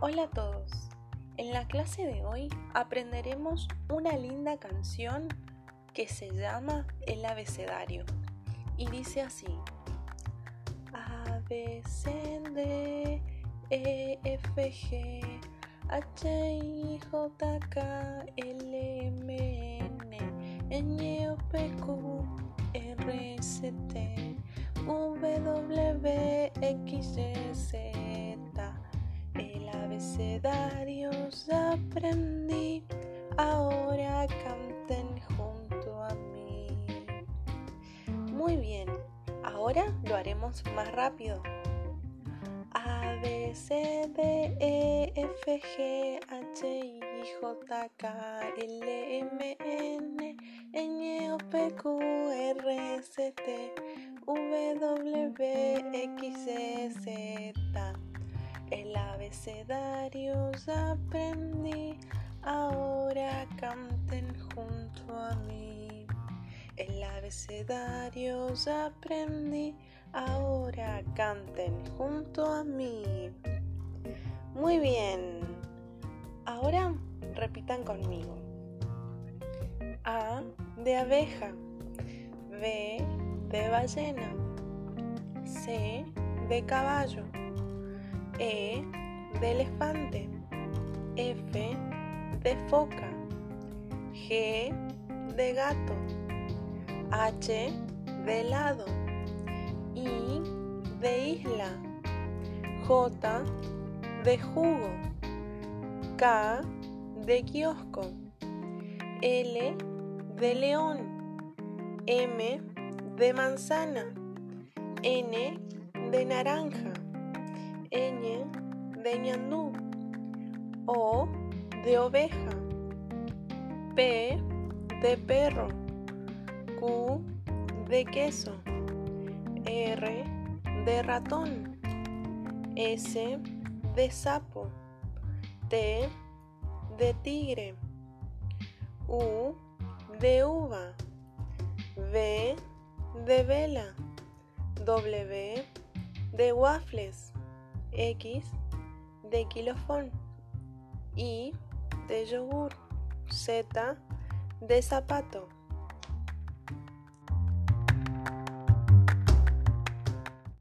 Hola a todos. En la clase de hoy aprenderemos una linda canción que se llama El abecedario y dice así: A B C D E F G H I J K L M N N O P Q R S T W X Y Z El abecedario aprendí, ahora canten junto a mí. Muy bien, ahora lo haremos más rápido. A, B, C, D, E, F, G, H, I, J, K, L, M, N, N, O, P, Q, R, S, T, W, X, ya aprendí, ahora canten junto a mí. El abecedario aprendí, ahora canten junto a mí. Muy bien, ahora repitan conmigo. A de abeja, B de ballena, C de caballo, E de elefante, F de foca, G de gato, H de helado, I de isla, J de jugo, K de kiosco, L de león, M de manzana, N de naranja, O de oveja, P de perro, Q de queso, R de ratón, S de sapo, T de tigre, U de uva, V de vela, W de waffles, X de kilofón, Y de yogur, Z de zapato.